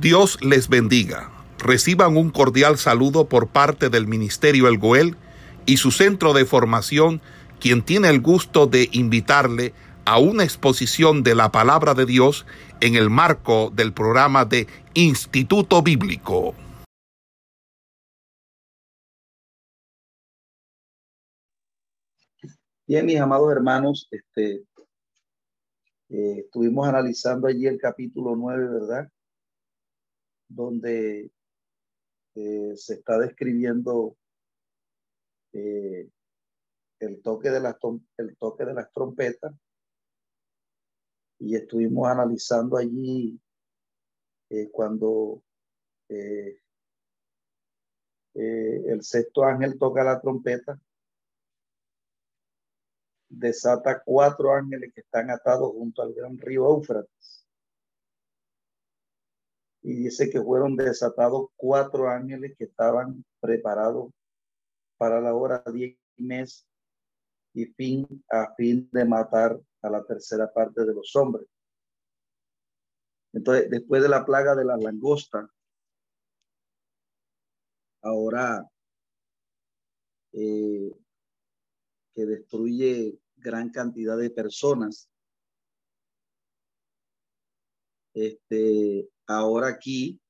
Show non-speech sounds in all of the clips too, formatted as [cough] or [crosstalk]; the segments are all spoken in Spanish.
Dios les bendiga. Reciban un cordial saludo por parte del Ministerio El Goel y su centro de formación, quien tiene el gusto de invitarle a una exposición de la palabra de Dios en el marco del programa de Instituto Bíblico. Bien, mis amados hermanos, este, eh, estuvimos analizando allí el capítulo 9, ¿verdad? Donde eh, se está describiendo eh, el, toque de las, el toque de las trompetas. Y estuvimos analizando allí eh, cuando el sexto ángel toca la trompeta, desata cuatro ángeles que están atados junto al gran río Éufrates y dice que fueron desatados cuatro ángeles que estaban preparados para la hora diez mes y fin a fin de matar a la tercera parte de los hombres. Entonces, después de la plaga de la langosta, ahora eh, que destruye gran cantidad de personas, este, ahora aquí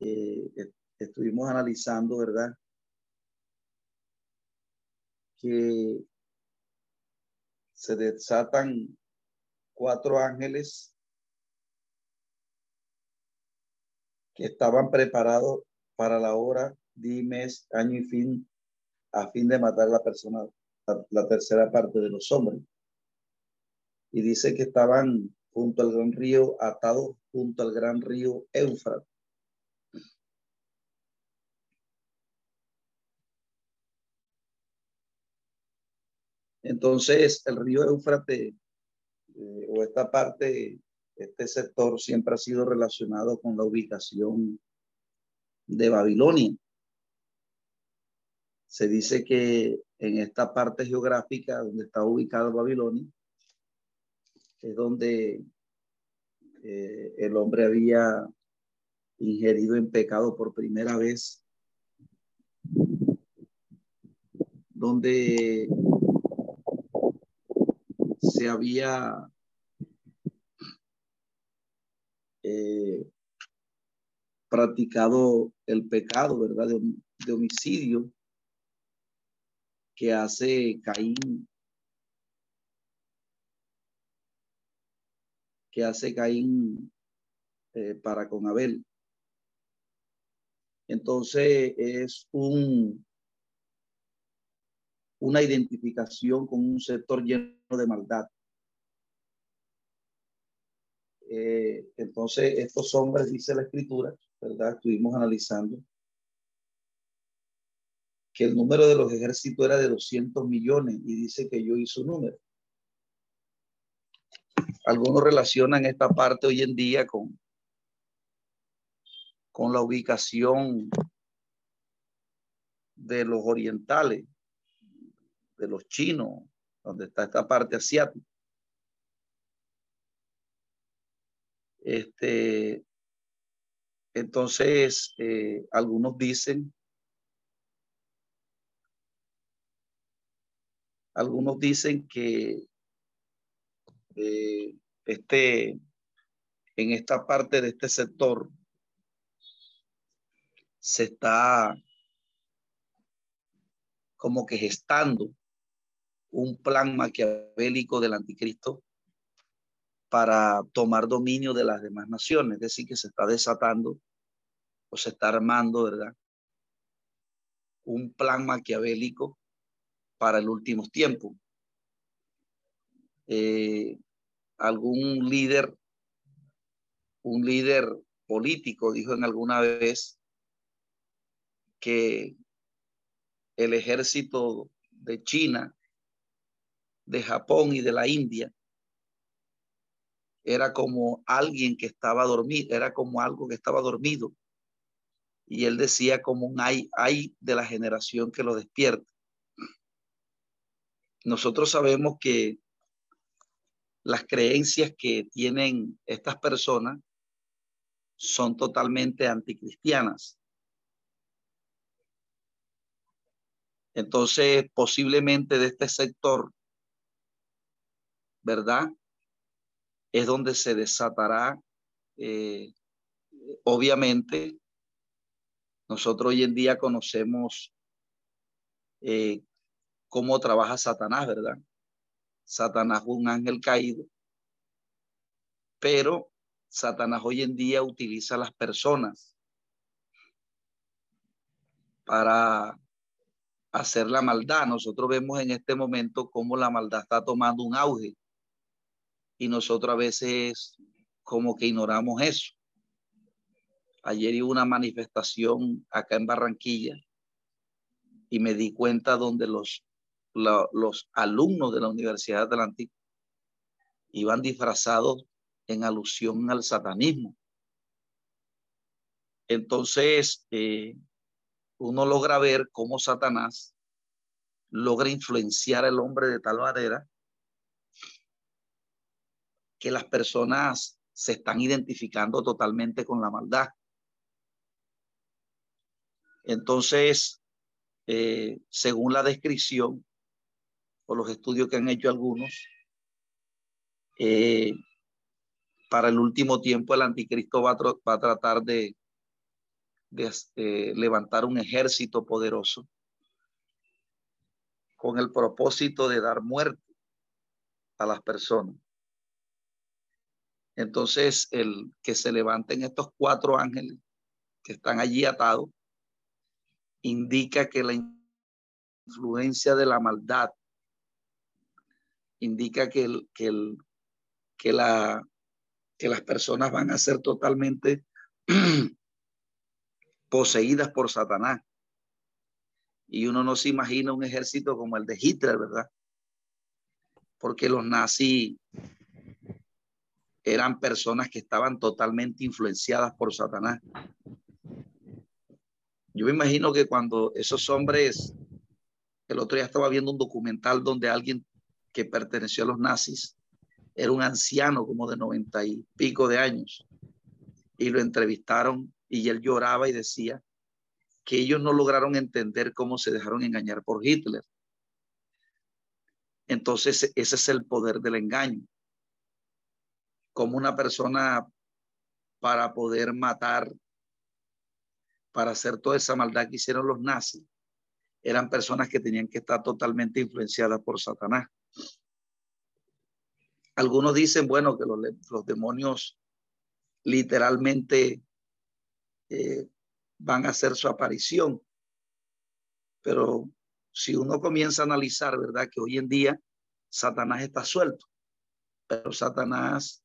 eh, estuvimos analizando, ¿verdad? Que se desatan cuatro ángeles que estaban preparados para la hora, mes, año y fin, a fin de matar a la persona, la tercera parte de los hombres. Y dice que estaban junto al gran río, atado junto al gran río Éufrates. Entonces, el río Éufrates, eh, o esta parte, este sector siempre ha sido relacionado con la ubicación de Babilonia. Se dice que en esta parte geográfica donde está ubicado Babilonia, es donde eh, el hombre había ingerido en pecado por primera vez, donde se había eh, practicado el pecado, ¿verdad? De, de homicidio que hace Caín que hace Caín eh, para con Abel. Entonces es un, una identificación con un sector lleno de maldad. Eh, entonces estos hombres, dice la escritura, ¿verdad? Estuvimos analizando que el número de los ejércitos era de 200 millones y dice que yo hice un número. Algunos relacionan esta parte hoy en día con, con la ubicación de los orientales, de los chinos, donde está esta parte asiática. Este, entonces, eh, algunos dicen, algunos dicen que eh, este, en esta parte de este sector se está como que gestando un plan maquiavélico del anticristo para tomar dominio de las demás naciones, es decir, que se está desatando o se está armando, ¿verdad? Un plan maquiavélico para el último tiempo. Eh, algún líder, un líder político dijo en alguna vez que el ejército de China, de Japón y de la India era como alguien que estaba dormido, era como algo que estaba dormido. Y él decía como un hay, hay de la generación que lo despierta. Nosotros sabemos que las creencias que tienen estas personas son totalmente anticristianas. Entonces, posiblemente de este sector, ¿verdad? Es donde se desatará, eh, obviamente, nosotros hoy en día conocemos eh, cómo trabaja Satanás, ¿verdad? Satanás es un ángel caído, pero Satanás hoy en día utiliza a las personas para hacer la maldad. Nosotros vemos en este momento cómo la maldad está tomando un auge y nosotros a veces como que ignoramos eso. Ayer hubo una manifestación acá en Barranquilla y me di cuenta donde los, los alumnos de la Universidad Atlántica iban disfrazados en alusión al satanismo. Entonces, eh, uno logra ver cómo Satanás logra influenciar al hombre de tal manera que las personas se están identificando totalmente con la maldad. Entonces, eh, según la descripción o los estudios que han hecho algunos, eh, para el último tiempo el anticristo va a, tratar de, eh, levantar un ejército poderoso con el propósito de dar muerte a las personas. Entonces, el que se levanten estos cuatro ángeles que están allí atados, indica que la influencia de la maldad, indica que, el, que, el, que la que las personas van a ser totalmente [clears throat] poseídas por Satanás. Y uno no se imagina un ejército como el de Hitler, ¿verdad? Porque los nazis eran personas que estaban totalmente influenciadas por Satanás. Yo me imagino que cuando esos hombres, el otro día estaba viendo un documental donde alguien que perteneció a los nazis era un anciano como de noventa y pico de años. Y lo entrevistaron y él lloraba y decía que ellos no lograron entender cómo se dejaron engañar por Hitler. Entonces, ese es el poder del engaño. Como una persona para poder matar, para hacer toda esa maldad que hicieron los nazis, eran personas que tenían que estar totalmente influenciadas por Satanás. Algunos dicen, bueno, que los, demonios literalmente eh, van a hacer su aparición. Pero si uno comienza a analizar, ¿verdad? Que hoy en día Satanás está suelto, pero Satanás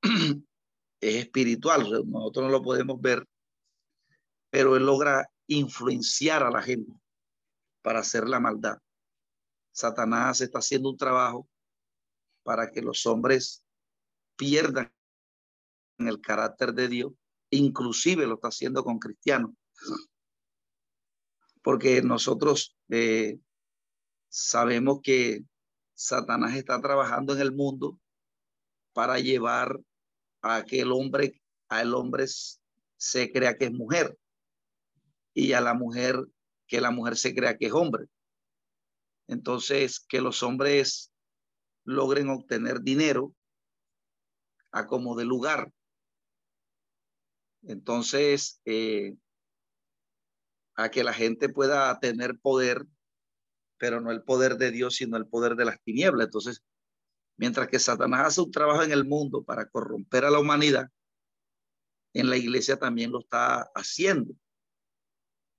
[clears throat] es espiritual, nosotros no lo podemos ver, pero él logra influenciar a la gente para hacer la maldad. Satanás está haciendo un trabajo para que los hombres pierdan el carácter de Dios, inclusive lo está haciendo con cristianos. Porque nosotros eh, sabemos que Satanás está trabajando en el mundo para llevar a que el hombre, a el hombre se crea que es mujer y a la mujer que la mujer se crea que es hombre. Entonces, que los hombres logren obtener dinero a como de lugar. Entonces, eh, a que la gente pueda tener poder, pero no el poder de Dios, sino el poder de las tinieblas. Entonces, mientras que Satanás hace un trabajo en el mundo para corromper a la humanidad, en la iglesia también lo está haciendo.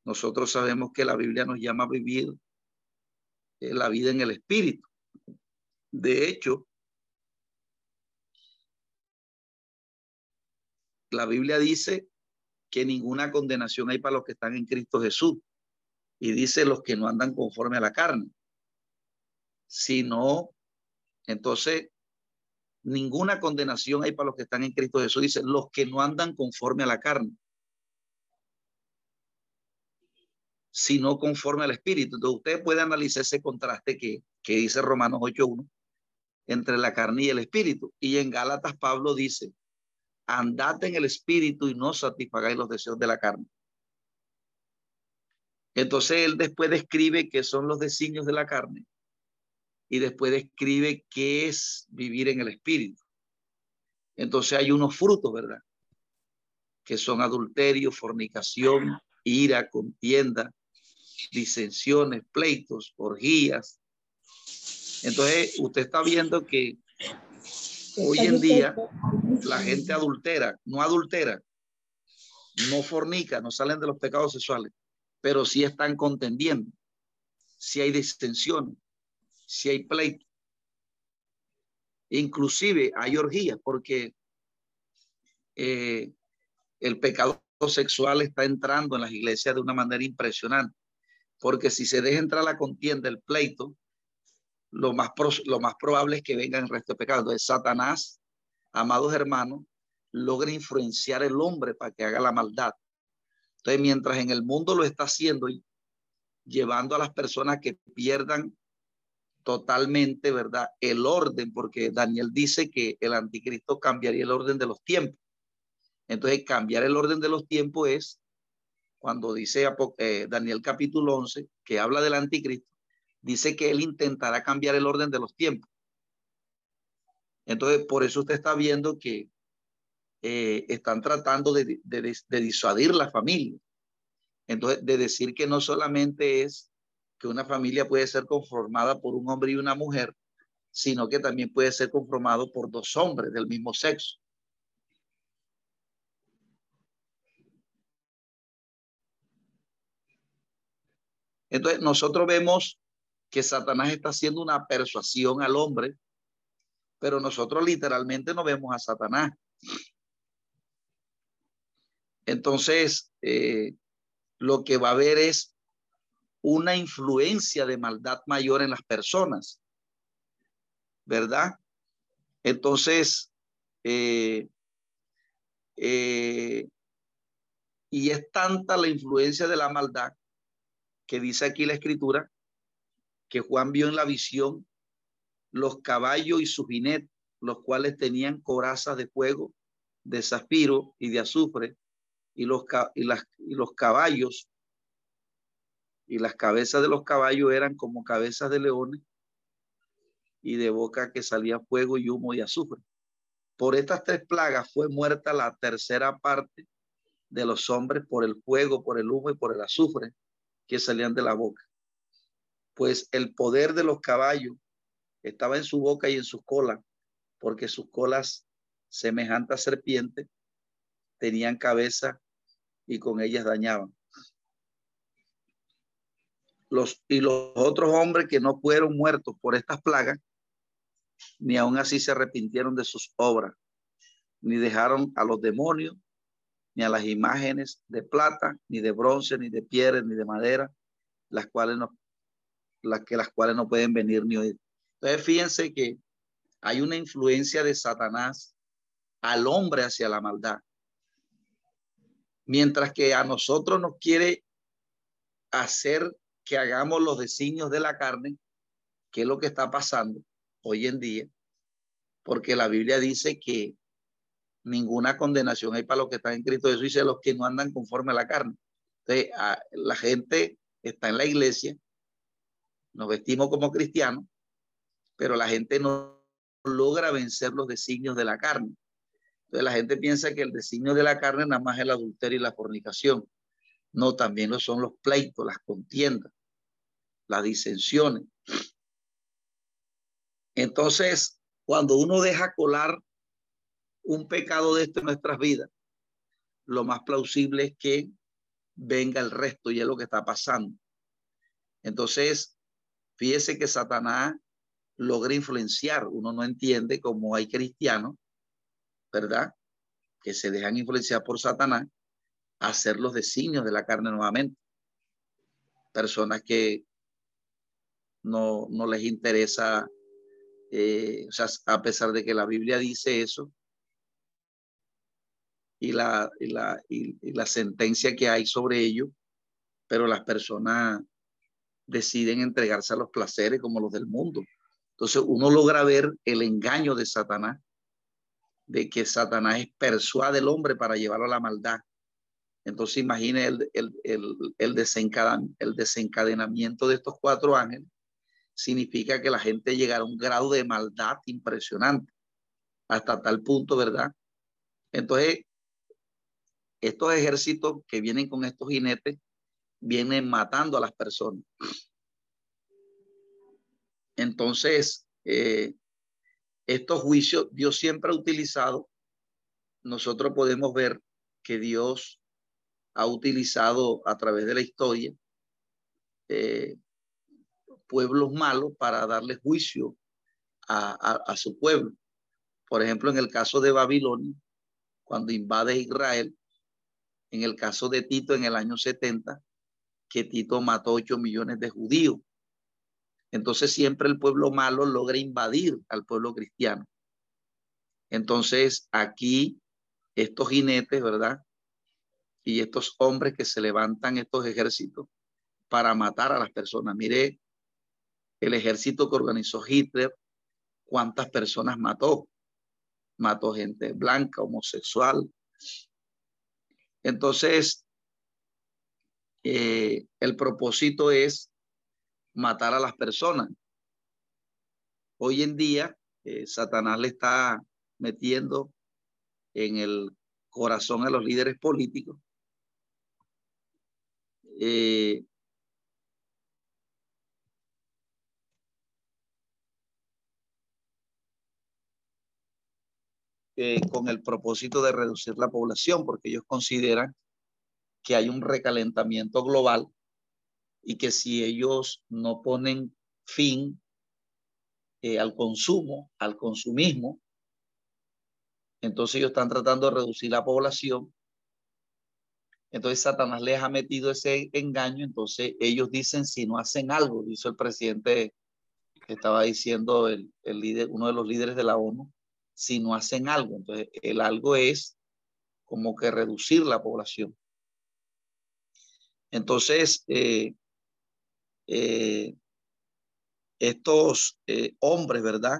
Nosotros sabemos que la Biblia nos llama a vivir eh, la vida en el Espíritu. De hecho, la Biblia dice que ninguna condenación hay para los que están en Cristo Jesús. Y dice los que no andan conforme a la carne. Sino, entonces, ninguna condenación hay para los que están en Cristo Jesús. Dice los que no andan conforme a la carne. Sino conforme al Espíritu. Entonces, usted puede analizar ese contraste que, que dice Romanos 8.1 entre la carne y el espíritu. Y en Gálatas Pablo dice, andad en el espíritu y no satisfagáis los deseos de la carne. Entonces él después describe qué son los designios de la carne y después describe qué es vivir en el espíritu. Entonces hay unos frutos, ¿verdad? Que son adulterio, fornicación, ira, contienda, disensiones, pleitos, orgías. Entonces usted está viendo que hoy en día la gente adultera, no adultera, no fornica, no salen de los pecados sexuales, pero sí están contendiendo, si hay distensiones, si hay pleito. Inclusive hay orgías porque eh, el pecado sexual está entrando en las iglesias de una manera impresionante. Porque si se deja entrar la contienda, el pleito, lo más, lo más probable es que vengan el resto de pecados. Entonces, Satanás, amados hermanos, logra influenciar el hombre para que haga la maldad. Entonces, mientras en el mundo lo está haciendo y llevando a las personas que pierdan totalmente, ¿verdad? El orden, porque Daniel dice que el anticristo cambiaría el orden de los tiempos. Entonces, cambiar el orden de los tiempos es cuando dice eh, Daniel capítulo 11, que habla del anticristo, dice que él intentará cambiar el orden de los tiempos. Entonces, por eso usted está viendo que eh, están tratando de, disuadir la familia. Entonces, de decir que no solamente es que una familia puede ser conformada por un hombre y una mujer, sino que también puede ser conformado por dos hombres del mismo sexo. Entonces, nosotros vemos que Satanás está haciendo una persuasión al hombre, pero nosotros literalmente no vemos a Satanás. Entonces, eh, lo que va a haber es una influencia de maldad mayor en las personas, ¿verdad? Entonces, eh, eh, y es tanta la influencia de la maldad que dice aquí la escritura que Juan vio en la visión los caballos y sus jinetes, los cuales tenían corazas de fuego, de zafiro y de azufre, y los, y, las, y los caballos y las cabezas de los caballos eran como cabezas de leones y de boca que salía fuego y humo y azufre. Por estas tres plagas fue muerta la tercera parte de los hombres por el fuego, por el humo y por el azufre que salían de la boca. Pues el poder de los caballos estaba en su boca y en sus colas, porque sus colas semejantes a serpientes tenían cabeza y con ellas dañaban. Los, y los otros hombres que no fueron muertos por estas plagas, ni aún así se arrepintieron de sus obras, ni dejaron a los demonios, ni a las imágenes de plata, ni de bronce, ni de piedra, ni de madera, las cuales no, las que las cuales no pueden venir ni oír. Entonces, fíjense que hay una influencia de Satanás al hombre hacia la maldad. Mientras que a nosotros nos quiere hacer que hagamos los designios de la carne, que es lo que está pasando hoy en día, porque la Biblia dice que ninguna condenación hay para los que están en Cristo Jesús, dice los que no andan conforme a la carne. Entonces, la gente está en la iglesia, nos vestimos como cristianos, pero la gente no logra vencer los designios de la carne. Entonces la gente piensa que el designio de la carne nada más es el adulterio y la fornicación. No, también lo son los pleitos, las contiendas, las disensiones. Entonces, cuando uno deja colar un pecado de esto en nuestras vidas, lo más plausible es que venga el resto y es lo que está pasando. Entonces, fíjese que Satanás logra influenciar. Uno no entiende cómo hay cristianos ¿verdad? Que se dejan influenciar por Satanás a hacer los designios de la carne nuevamente. Personas que no, no les interesa, eh, o sea, a pesar de que la Biblia dice eso, y la, y la, y la sentencia que hay sobre ello, pero las personas deciden entregarse a los placeres como los del mundo. Entonces uno logra ver el engaño de Satanás de que Satanás persuade al hombre para llevarlo a la maldad. Entonces imagine el, el, el, el, desencadenamiento de estos cuatro ángeles. Significa que la gente llegará a un grado de maldad impresionante, hasta tal punto, ¿verdad? Entonces, estos ejércitos que vienen con estos jinetes vienen matando a las personas. Entonces, eh, estos juicios Dios siempre ha utilizado. Nosotros podemos ver que Dios ha utilizado a través de la historia eh, pueblos malos para darle juicio a, a, su pueblo. Por ejemplo, en el caso de Babilonia, cuando invade Israel, en el caso de Tito en el año 70, que Tito mató 8 millones de judíos. Entonces siempre el pueblo malo logra invadir al pueblo cristiano. Entonces aquí estos jinetes, ¿verdad? Y estos hombres que se levantan estos ejércitos para matar a las personas. Mire el ejército que organizó Hitler, cuántas personas mató. Mató gente blanca, homosexual. Entonces, eh, el propósito es matar a las personas. Hoy en día, eh, Satanás le está metiendo en el corazón a los líderes políticos eh, eh, con el propósito de reducir la población, porque ellos consideran que hay un recalentamiento global y que si ellos no ponen fin eh, al consumo, al consumismo, entonces ellos están tratando de reducir la población. Entonces Satanás les ha metido ese engaño, entonces ellos dicen si no hacen algo, dice el presidente que estaba diciendo el, el líder, uno de los líderes de la ONU, si no hacen algo. Entonces el algo es como que reducir la población. Entonces, eh, eh, estos eh, hombres, ¿verdad?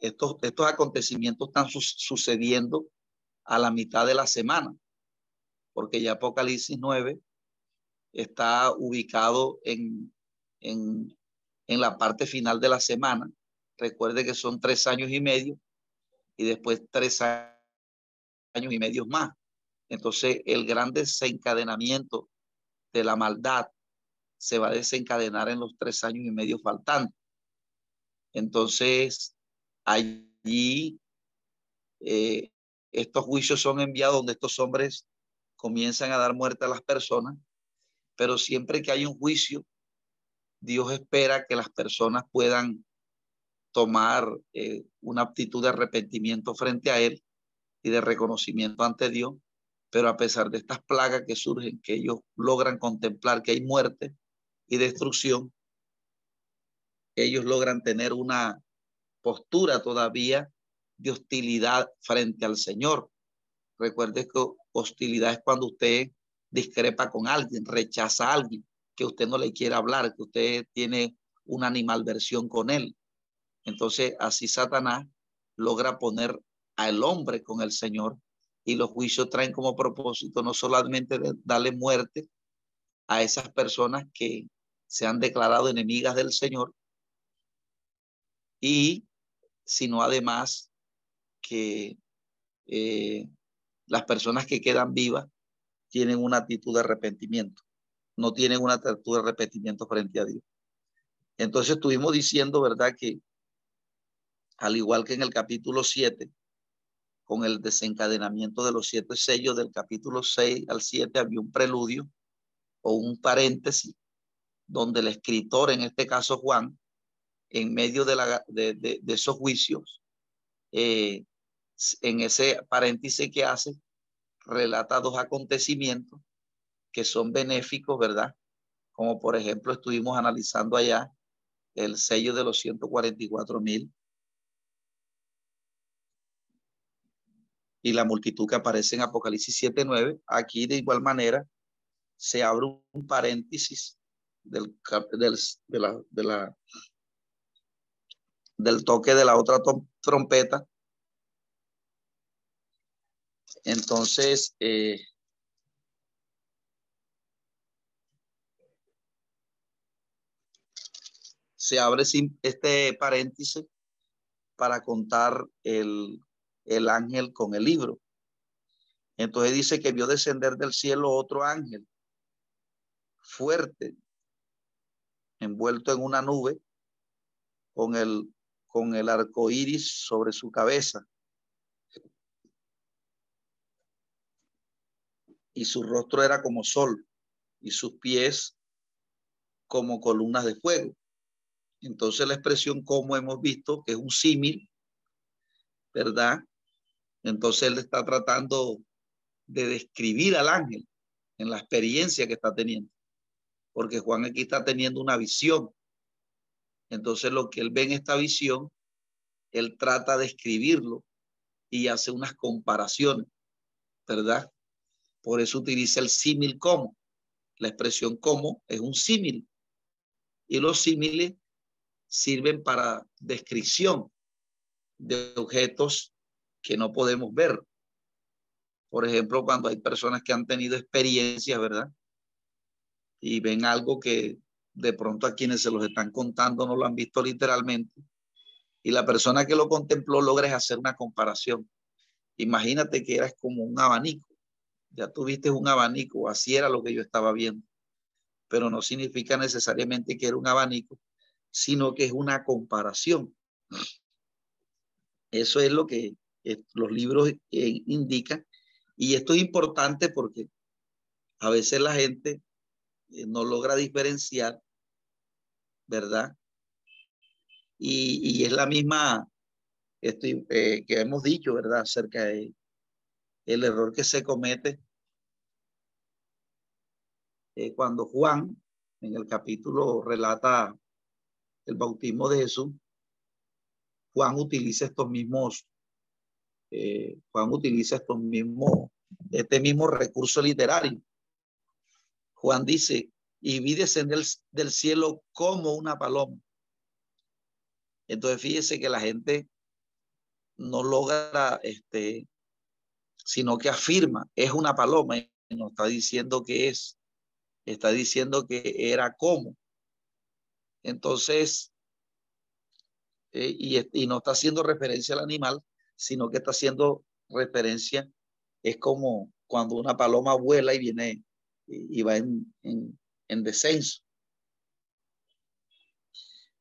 Estos, estos acontecimientos están sucediendo a la mitad de la semana, porque ya Apocalipsis 9 está ubicado en, en, en la parte final de la semana. Recuerde que son tres años y medio y después tres años y medio más. Entonces, el gran desencadenamiento de la maldad se va a desencadenar en los tres años y medio faltantes. Entonces, allí eh, estos juicios son enviados donde estos hombres comienzan a dar muerte a las personas, pero siempre que hay un juicio, Dios espera que las personas puedan tomar eh, una actitud de arrepentimiento frente a Él y de reconocimiento ante Dios pero a pesar de estas plagas que surgen, que ellos logran contemplar que hay muerte y destrucción, ellos logran tener una postura todavía de hostilidad frente al Señor. Recuerde que hostilidad es cuando usted discrepa con alguien, rechaza a alguien, que usted no le quiere hablar, que usted tiene una animalversión con él. Entonces, así Satanás logra poner al hombre con el Señor y los juicios traen como propósito no solamente darle muerte a esas personas que se han declarado enemigas del Señor, y sino además que eh, las personas que quedan vivas tienen una actitud de arrepentimiento, no tienen una actitud de arrepentimiento frente a Dios. Entonces estuvimos diciendo, ¿verdad? Que al igual que en el capítulo 7, con el desencadenamiento de los siete sellos del capítulo 6 al 7 había un preludio o un paréntesis donde el escritor, en este caso Juan, en medio de, la, de, esos juicios, eh, en ese paréntesis que hace, relata dos acontecimientos que son benéficos, ¿verdad? Como por ejemplo estuvimos analizando allá el sello de los 144 mil y la multitud que aparece en Apocalipsis 7.9, aquí de igual manera se abre un paréntesis del, del, de la, de la, del toque de la otra trompeta. Entonces, eh, se abre este paréntesis para contar el, el ángel con el libro. Entonces dice que vio descender del cielo otro ángel fuerte, envuelto en una nube, con el, con el arco iris sobre su cabeza. Y su rostro era como sol, y sus pies como columnas de fuego. Entonces la expresión como hemos visto que es un símil, ¿verdad? Entonces él está tratando de describir al ángel en la experiencia que está teniendo. Porque Juan aquí está teniendo una visión. Entonces lo que él ve en esta visión, él trata de escribirlo y hace unas comparaciones, ¿verdad? Por eso utiliza el símil como. La expresión como es un símil. Y los símiles sirven para descripción de objetos que no podemos ver. Por ejemplo, cuando hay personas que han tenido experiencias, ¿verdad? Y ven algo que de pronto a quienes se los están contando no lo han visto literalmente. Y la persona que lo contempló logra hacer una comparación. Imagínate que eras como un abanico. Ya tuviste un abanico, así era lo que yo estaba viendo. Pero no significa necesariamente que era un abanico, sino que es una comparación. Eso es lo que eh, los libros eh, indican. Y esto es importante porque a veces la gente eh, no logra diferenciar, ¿verdad? Y, es la misma estoy, que hemos dicho, ¿verdad? Acerca de el error que se comete cuando Juan en el capítulo relata el bautismo de Jesús, Juan utiliza estos mismos, eh, Juan utiliza estos mismos, este mismo recurso literario. Juan dice, y vi descender del cielo como una paloma. Entonces fíjese que la gente no logra, este, sino que afirma, es una paloma, y no está diciendo que es, está diciendo que era como. Entonces, eh, y, no está haciendo referencia al animal, sino que está haciendo referencia, es como cuando una paloma vuela y viene y, va en, en descenso.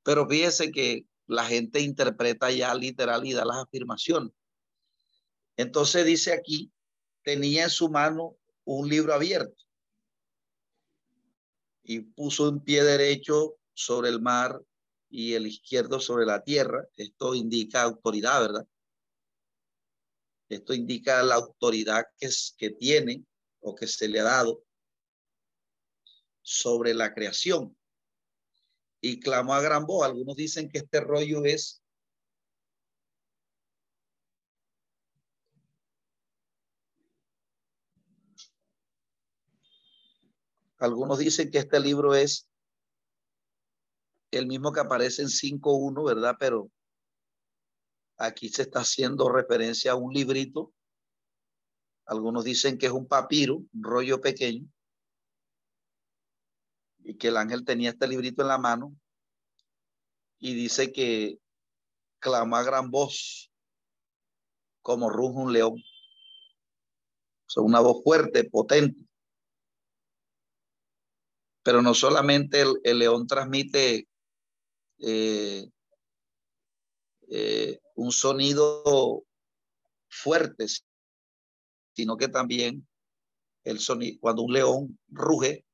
Pero fíjese que la gente interpreta ya literal y da las afirmaciones. Entonces dice aquí, tenía en su mano un libro abierto y puso en pie derecho sobre el mar y el izquierdo sobre la tierra. Esto indica autoridad, ¿verdad? Esto indica la autoridad que, es, que tiene o que se le ha dado sobre la creación. Y clamó a gran voz. Algunos dicen que este rollo es Algunos dicen que este libro es el mismo que aparece en 5.1, ¿verdad? Pero aquí se está haciendo referencia a un librito. Algunos dicen que es un papiro, un rollo pequeño, y que el ángel tenía este librito en la mano y dice que clama a gran voz como ruge un león. O sea, una voz fuerte, potente. Pero no solamente el león transmite eh, eh, un sonido fuerte, sino que también el sonido, cuando un león ruge,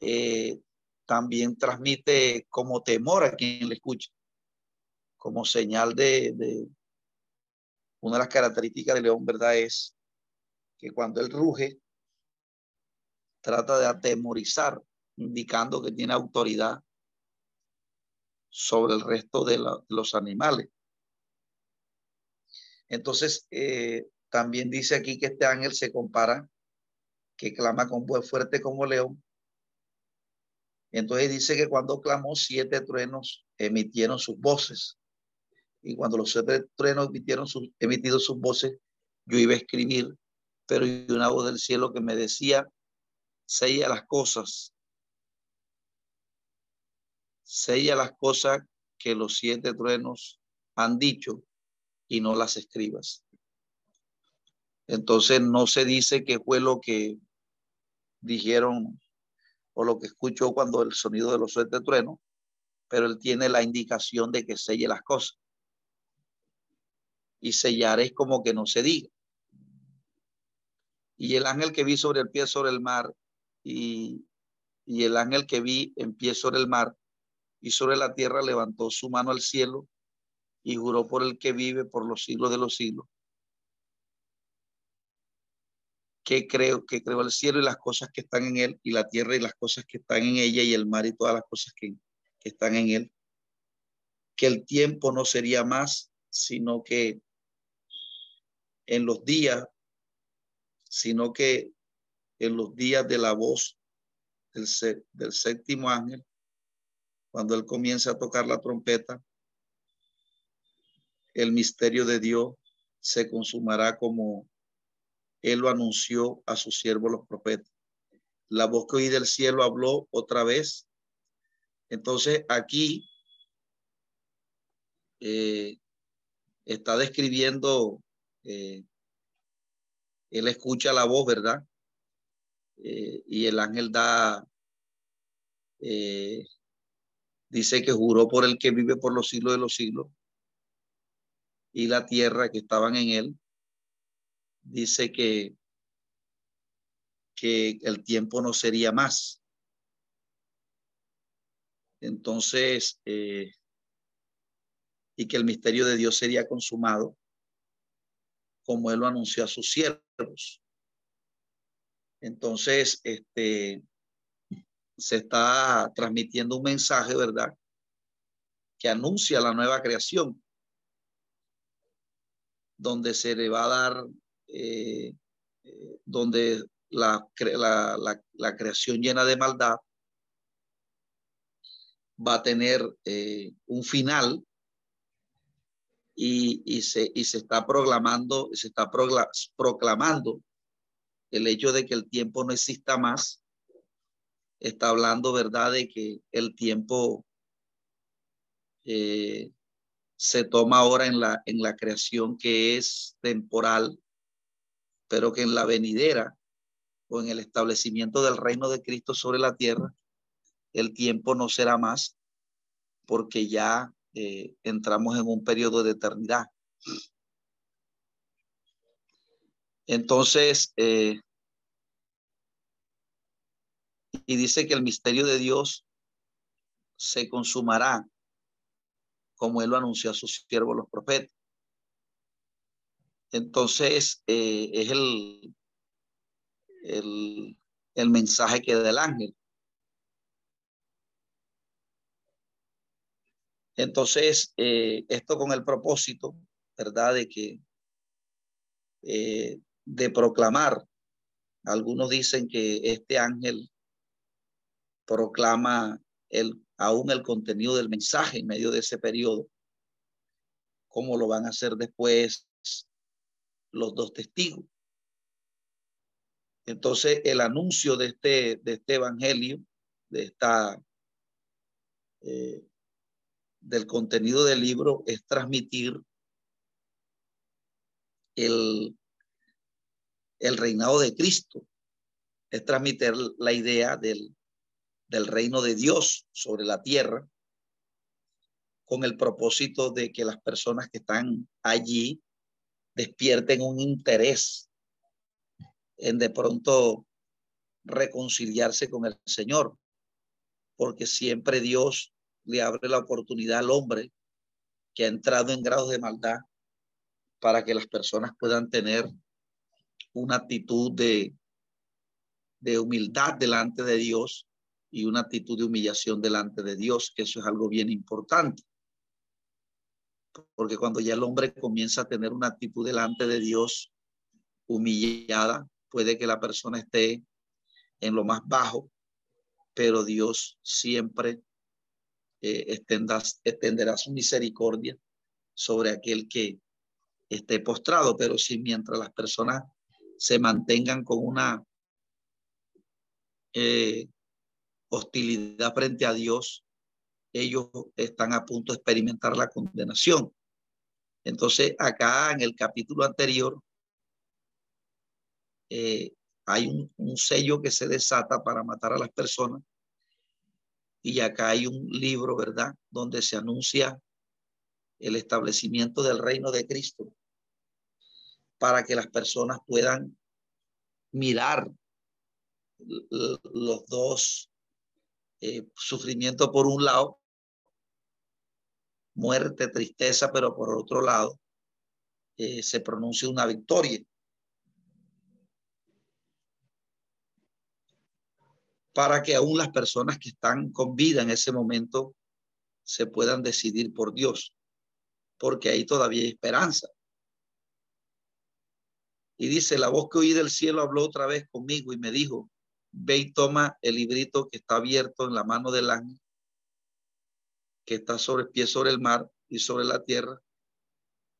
eh, también transmite como temor a quien le escucha, como señal de, de, una de las características del león, ¿verdad? Es que cuando él ruge, trata de atemorizar, indicando que tiene autoridad sobre el resto de, los animales. Entonces, eh, también dice aquí que este ángel se compara, que clama con voz fuerte como león. Entonces dice que cuando clamó, siete truenos emitieron sus voces. Y cuando los siete truenos emitieron sus, sus voces, yo iba a escribir, pero hay una voz del cielo que me decía, sella las cosas, sella las cosas que los siete truenos han dicho y no las escribas. Entonces no se dice qué fue lo que dijeron o lo que escuchó cuando el sonido de los siete truenos, pero él tiene la indicación de que selle las cosas. Y sellar es como que no se diga. Y el ángel que vi sobre el pie sobre el mar y, y el ángel que vi en pie sobre el mar y sobre la tierra levantó su mano al cielo y juró por el que vive por los siglos de los siglos. Que creo que creó el cielo y las cosas que están en él y la tierra y las cosas que están en ella y el mar y todas las cosas que, que están en él. Que el tiempo no sería más, sino que en los días sino que en los días de la voz del, del séptimo ángel, cuando él comienza a tocar la trompeta, el misterio de Dios se consumará como él lo anunció a sus siervos los profetas. La voz que oí del cielo habló otra vez. Entonces aquí eh, está describiendo eh, él escucha la voz, ¿verdad? Eh, y el ángel da, dice que juró por el que vive por los siglos de los siglos y la tierra que estaban en él. Dice que, que el tiempo no sería más. Entonces, eh, y que el misterio de Dios sería consumado como él lo anunció a sus siervos. Entonces, este, se está transmitiendo un mensaje, ¿verdad? Que anuncia la nueva creación, donde se le va a dar, eh, eh, donde la, la, creación llena de maldad va a tener eh, un final y, se, y se está proclamando, se está proclamando el hecho de que el tiempo no exista más. Está hablando, ¿verdad?, de que el tiempo se toma ahora en la, en la creación que es temporal, pero que en la venidera o en el establecimiento del reino de Cristo sobre la tierra, el tiempo no será más, porque ya eh, entramos en un periodo de eternidad. Entonces, eh, y dice que el misterio de Dios se consumará como él lo anunció a sus siervos los profetas. Entonces, eh, es el, el, mensaje que da el ángel. Entonces, eh, esto con el propósito, ¿verdad? De que, eh, de proclamar, algunos dicen que este ángel proclama el, aún el contenido del mensaje en medio de ese periodo, cómo lo van a hacer después los dos testigos. Entonces, el anuncio de este, de este evangelio, de esta eh, del contenido del libro es transmitir el, el reinado de Cristo, es transmitir la idea del, del reino de Dios sobre la tierra con el propósito de que las personas que están allí despierten un interés en de pronto reconciliarse con el Señor, porque siempre Dios le abre la oportunidad al hombre que ha entrado en grados de maldad para que las personas puedan tener una actitud de, de humildad delante de Dios y una actitud de humillación delante de Dios, que eso es algo bien importante. Porque cuando ya el hombre comienza a tener una actitud delante de Dios humillada, puede que la persona esté en lo más bajo, pero Dios siempre eh, extenderá su misericordia sobre aquel que, esté postrado, pero si mientras las personas se mantengan con una eh, hostilidad frente a Dios, ellos están a punto de experimentar la condenación. Entonces, acá en el capítulo anterior, eh, hay un, un, sello que se desata para matar a las personas. Y acá hay un libro, ¿verdad?, donde se anuncia el establecimiento del reino de Cristo para que las personas puedan mirar los dos eh, sufrimientos por un lado, muerte, tristeza, pero por otro lado eh, se pronuncia una victoria. Para que aún las personas que están con vida en ese momento se puedan decidir por Dios, porque ahí todavía hay esperanza. Y dice, la voz que oí del cielo habló otra vez conmigo y me dijo, ve y toma el librito que está abierto en la mano del ángel, que está sobre pie sobre el mar y sobre la tierra.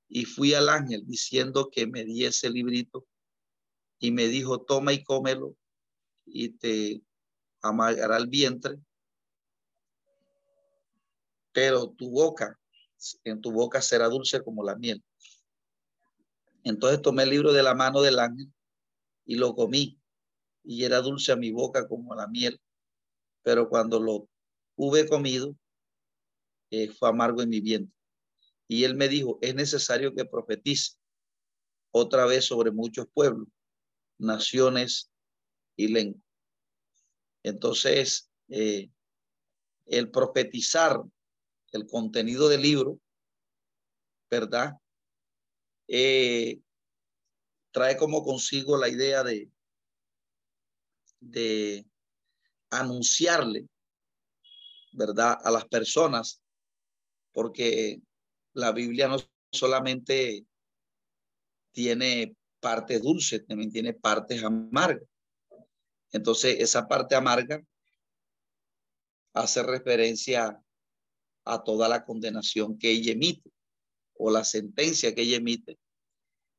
Y fui al ángel diciendo que me diese el librito y me dijo, toma y cómelo y te amargará el vientre, pero tu boca, en tu boca será dulce como la miel. Entonces tomé el libro de la mano del ángel y lo comí y era dulce a mi boca como la miel. Pero cuando lo hube comido, eh, fue amargo en mi vientre. Y él me dijo, es necesario que profetice otra vez sobre muchos pueblos, naciones y lenguas. Entonces, eh, el profetizar el contenido del libro, ¿verdad? Eh, trae como consigo la idea de, de anunciarle, ¿verdad?, a las personas, porque la Biblia no solamente tiene parte dulce, también tiene partes amargas. Entonces, esa parte amarga hace referencia a toda la condenación que ella emite o la sentencia que ella emite,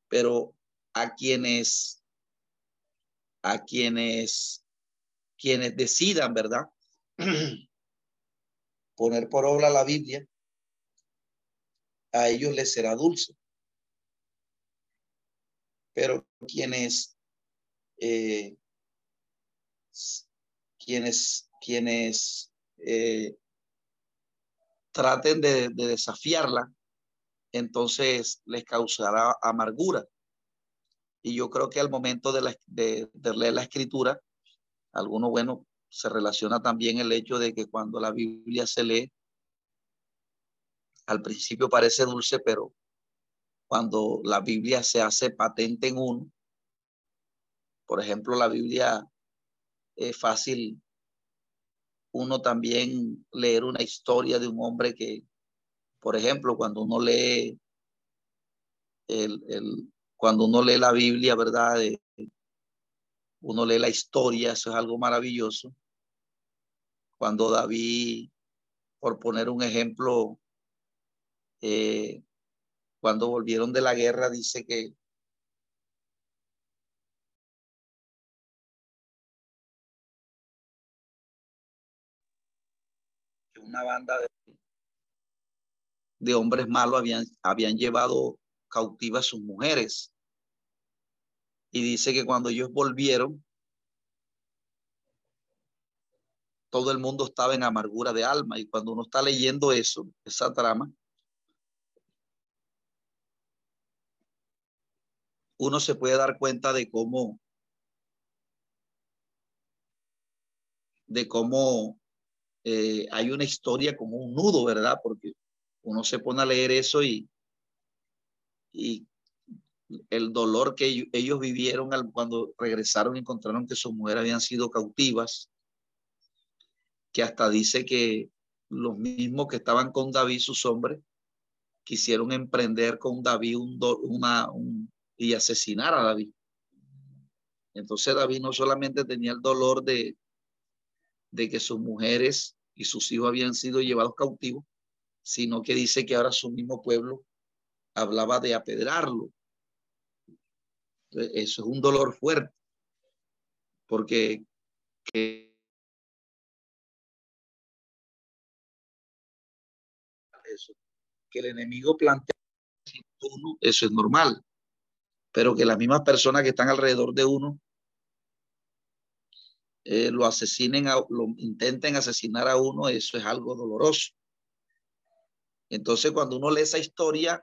pero a quienes, a quienes, quienes decidan, ¿verdad? [clears throat] Poner por obra la Biblia, a ellos les será dulce. Pero quienes, eh, quienes, quienes eh, traten de, de desafiarla, entonces les causará amargura. Y yo creo que al momento de, leer la escritura, alguno bueno se relaciona también el hecho de que cuando la Biblia se lee, al principio parece dulce, pero cuando la Biblia se hace patente en uno, por ejemplo, la Biblia es fácil uno también leer una historia de un hombre que por ejemplo, cuando uno lee el, cuando uno lee la Biblia, ¿verdad? uno lee la historia, eso es algo maravilloso. Cuando David, por poner un ejemplo, eh, cuando volvieron de la guerra, dice que una banda de hombres malos habían, habían llevado cautivas sus mujeres. Y dice que cuando ellos volvieron, todo el mundo estaba en amargura de alma. Y cuando uno está leyendo eso, esa trama, uno se puede dar cuenta de cómo, de cómo eh, hay una historia como un nudo, ¿verdad? Porque uno se pone a leer eso y, y el dolor que ellos, vivieron cuando regresaron y encontraron que sus mujeres habían sido cautivas, que hasta dice que los mismos que estaban con David, sus hombres, quisieron emprender con David un, y asesinar a David. Entonces David no solamente tenía el dolor de, de que sus mujeres y sus hijos habían sido llevados cautivos, sino que dice que ahora su mismo pueblo hablaba de apedrarlo. Eso es un dolor fuerte, porque que eso, que el enemigo plantea eso es normal, pero que las mismas personas que están alrededor de uno eh, lo asesinen, lo intenten asesinar a uno, eso es algo doloroso. Entonces, cuando uno lee esa historia,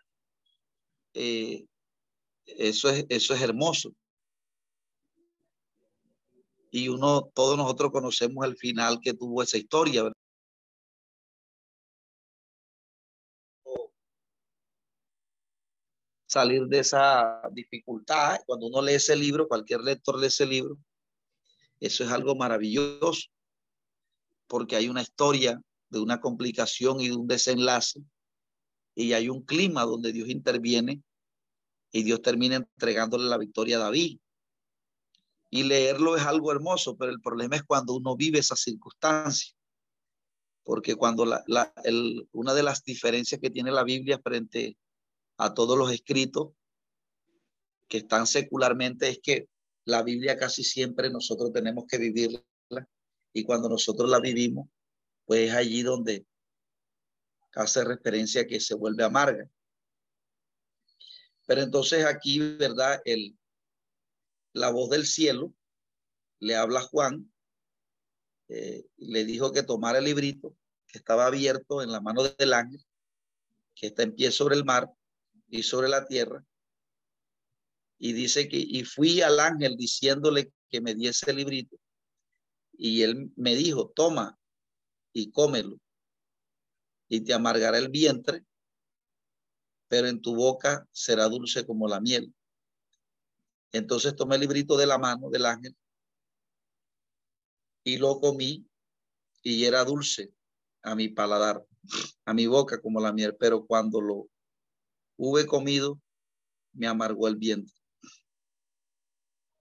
eh, eso, es, eso es hermoso. Y uno, todos nosotros conocemos el final que tuvo esa historia, salir de esa dificultad. Cuando uno lee ese libro, cualquier lector lee ese libro, eso es algo maravilloso, porque hay una historia de una complicación y de un desenlace, y hay un clima donde Dios interviene y Dios termina entregándole la victoria a David. Y leerlo es algo hermoso, pero el problema es cuando uno vive esa circunstancia. Porque cuando la, una de las diferencias que tiene la Biblia frente a todos los escritos que están secularmente es que la Biblia casi siempre nosotros tenemos que vivirla y cuando nosotros la vivimos, pues es allí donde hace referencia que se vuelve amarga. Pero entonces aquí, ¿verdad? El, la voz del cielo le habla a Juan, eh, le dijo que tomara el librito que estaba abierto en la mano del ángel, que está en pie sobre el mar y sobre la tierra, y dice que, y fui al ángel diciéndole que me diese el librito. Y él me dijo, toma y cómelo. Y te amargará el vientre, pero en tu boca será dulce como la miel. Entonces tomé el librito de la mano del ángel y lo comí y era dulce a mi paladar, a mi boca como la miel, pero cuando lo hube comido, me amargó el vientre.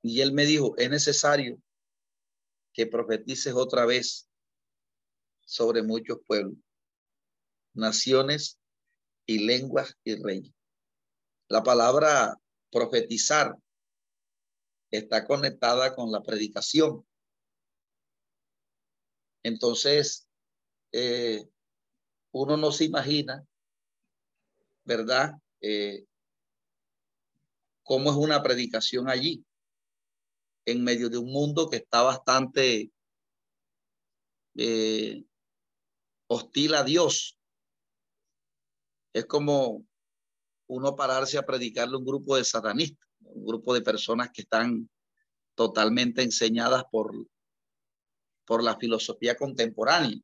Y él me dijo, es necesario que profetices otra vez sobre muchos pueblos, naciones y lenguas y reyes. La palabra profetizar está conectada con la predicación. Entonces, eh, uno no se imagina, ¿verdad? Eh, ¿Cómo es una predicación allí? en medio de un mundo que está bastante eh, hostil a Dios. Es como uno pararse a predicarle a un grupo de satanistas, un grupo de personas que están totalmente enseñadas por, por la filosofía contemporánea,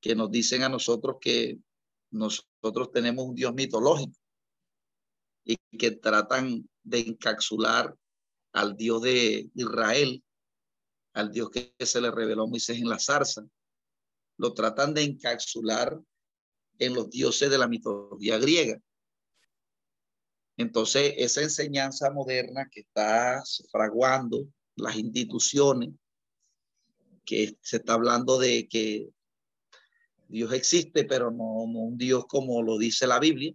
que nos dicen a nosotros que nosotros tenemos un Dios mitológico y que tratan de encapsular al Dios de Israel, al Dios que se le reveló a Moisés en la zarza. Lo tratan de encapsular en los dioses de la mitología griega. Entonces, esa enseñanza moderna que está fraguando las instituciones, que se está hablando de que Dios existe, pero no, no un Dios como lo dice la Biblia,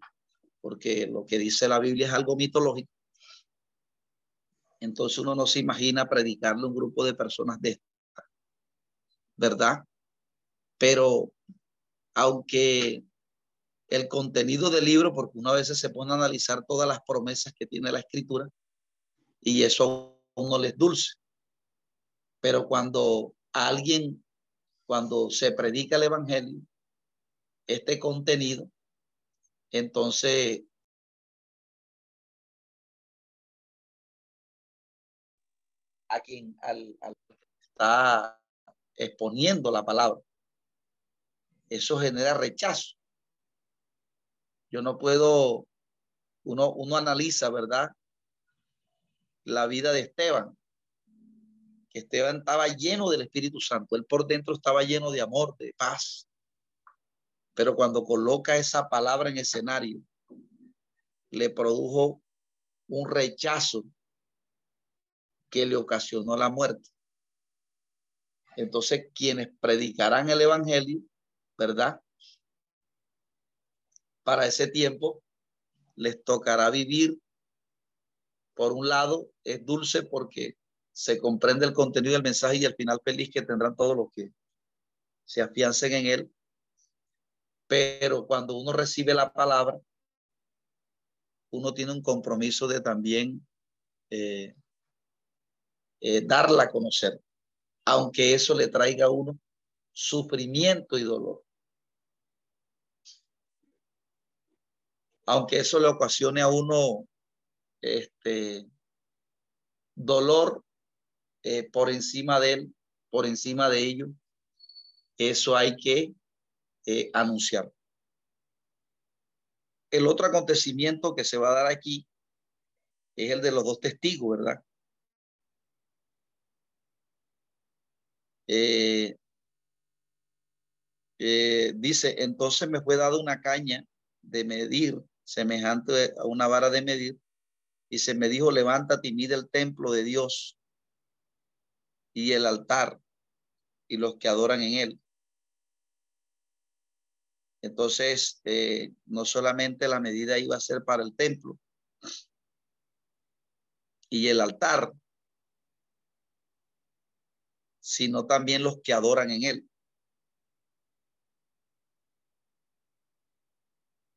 porque lo que dice la Biblia es algo mitológico entonces uno no se imagina predicarle a un grupo de personas de esta, ¿verdad? Pero aunque el contenido del libro, porque una vez se pone a analizar todas las promesas que tiene la escritura, y eso a uno les dulce. Pero cuando alguien, cuando se predica el evangelio, este contenido, entonces a quien al, está exponiendo la palabra. Eso genera rechazo. Yo no puedo, uno, uno analiza, ¿verdad? La vida de Esteban, que Esteban estaba lleno del Espíritu Santo, él por dentro estaba lleno de amor, de paz. Pero cuando coloca esa palabra en escenario, le produjo un rechazo que le ocasionó la muerte. Entonces, quienes predicarán el Evangelio, ¿verdad? Para ese tiempo, les tocará vivir. Por un lado, es dulce porque se comprende el contenido del mensaje y al final feliz que tendrán todos los que se afiancen en él. Pero cuando uno recibe la palabra, uno tiene un compromiso de también eh, eh, darla a conocer, aunque eso le traiga a uno sufrimiento y dolor. Aunque eso le ocasione a uno este dolor eh, por encima de él, por encima de ello, eso hay que eh, anunciar. El otro acontecimiento que se va a dar aquí es el de los dos testigos, ¿verdad? Eh, eh, dice, entonces me fue dada una caña de medir semejante a una vara de medir y se me dijo, levántate y mide el templo de Dios y el altar y los que adoran en él. Entonces, eh, no solamente la medida iba a ser para el templo y el altar, sino también los que adoran en él.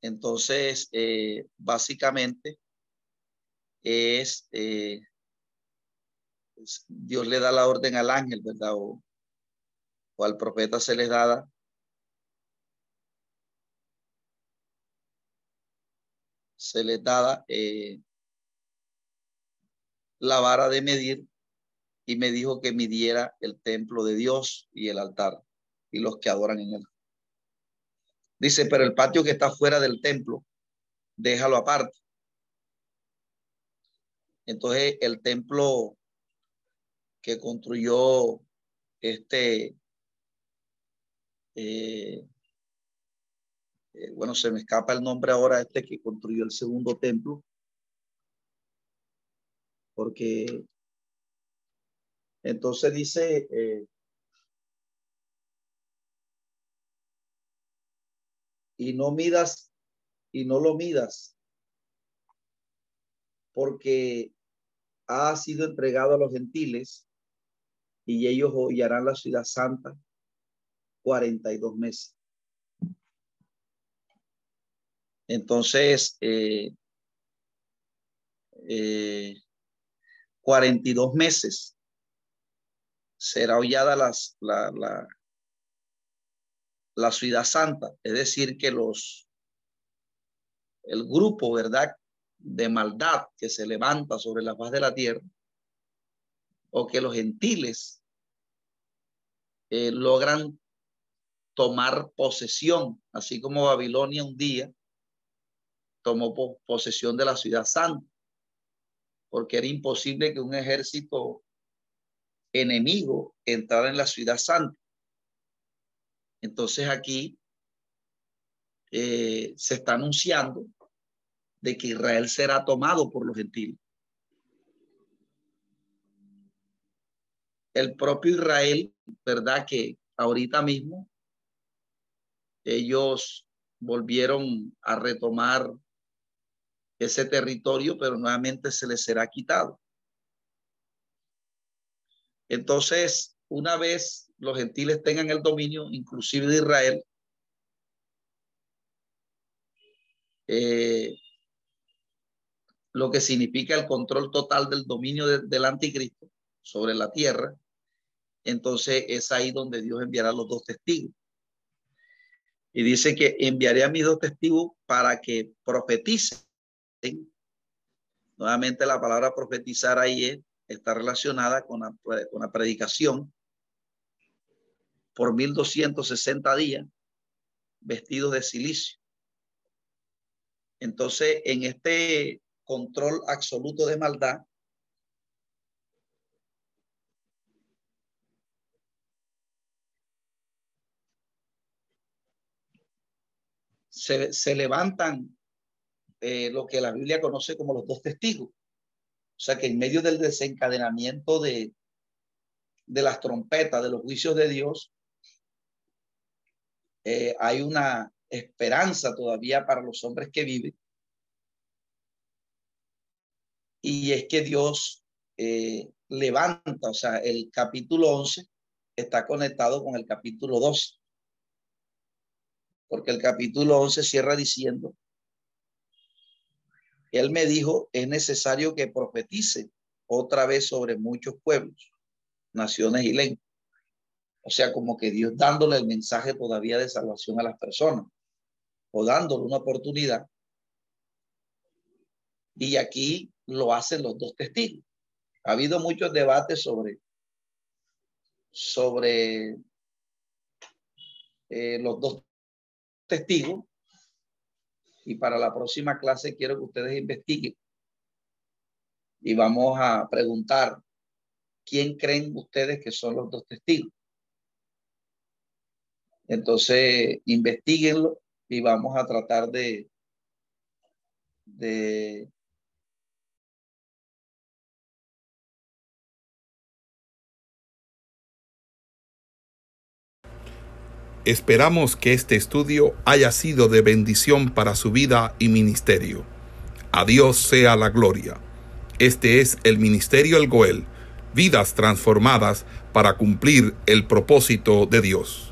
Entonces, eh, básicamente es, eh, Dios le da la orden al ángel, ¿verdad? O, o al profeta se les da se les daba eh, la vara de medir y me dijo que midiera el templo de Dios y el altar y los que adoran en él. Dice, pero el patio que está fuera del templo, déjalo aparte. Entonces el templo que construyó este eh, eh, bueno, se me escapa el nombre ahora, este que construyó el segundo templo, porque entonces dice, eh, y no midas, y no lo midas, porque ha sido entregado a los gentiles y ellos hollarán la ciudad santa 42 meses. Entonces, eh, 42 eh, meses será hollada las, la, la, la ciudad santa, es decir, que los, el grupo, ¿verdad?, de maldad que se levanta sobre la faz de la tierra, o que los gentiles eh, logran tomar posesión, así como Babilonia un día tomó posesión de la ciudad santa, porque era imposible que un ejército enemigo entrara en la ciudad santa. Entonces aquí eh, se está anunciando de que Israel será tomado por los gentiles. El propio Israel, ¿verdad? Que ahorita mismo ellos volvieron a retomar ese territorio, pero nuevamente se les será quitado. Entonces, una vez los gentiles tengan el dominio, inclusive de Israel, eh, lo que significa el control total del dominio del anticristo sobre la tierra, entonces es ahí donde Dios enviará los dos testigos. Y dice que enviaré a mis dos testigos para que profeticen. Nuevamente la palabra profetizar ahí está relacionada con la, con la predicación por 1260 días vestidos de silicio. Entonces, en este control absoluto de maldad, se, se levantan eh, lo que la Biblia conoce como los dos testigos. O sea que en medio del desencadenamiento de, de las trompetas, de los juicios de Dios, eh, hay una esperanza todavía para los hombres que viven, Y es que Dios eh, levanta, o sea, el capítulo 11 está conectado con el capítulo 12. Porque el capítulo 11 cierra diciendo, Él me dijo, es necesario que profetice otra vez sobre muchos pueblos, naciones y lenguas. O sea, como que Dios dándole el mensaje todavía de salvación a las personas o dándole una oportunidad. Y aquí lo hacen los dos testigos. Ha habido muchos debates sobre, sobre eh, los dos testigos. Y para la próxima clase quiero que ustedes investiguen. Y vamos a preguntar quién creen ustedes que son los dos testigos. Entonces, investiguenlo y vamos a tratar de, Esperamos que este estudio haya sido de bendición para su vida y ministerio. A Dios sea la gloria. Este es el Ministerio El Goel, vidas transformadas para cumplir el propósito de Dios.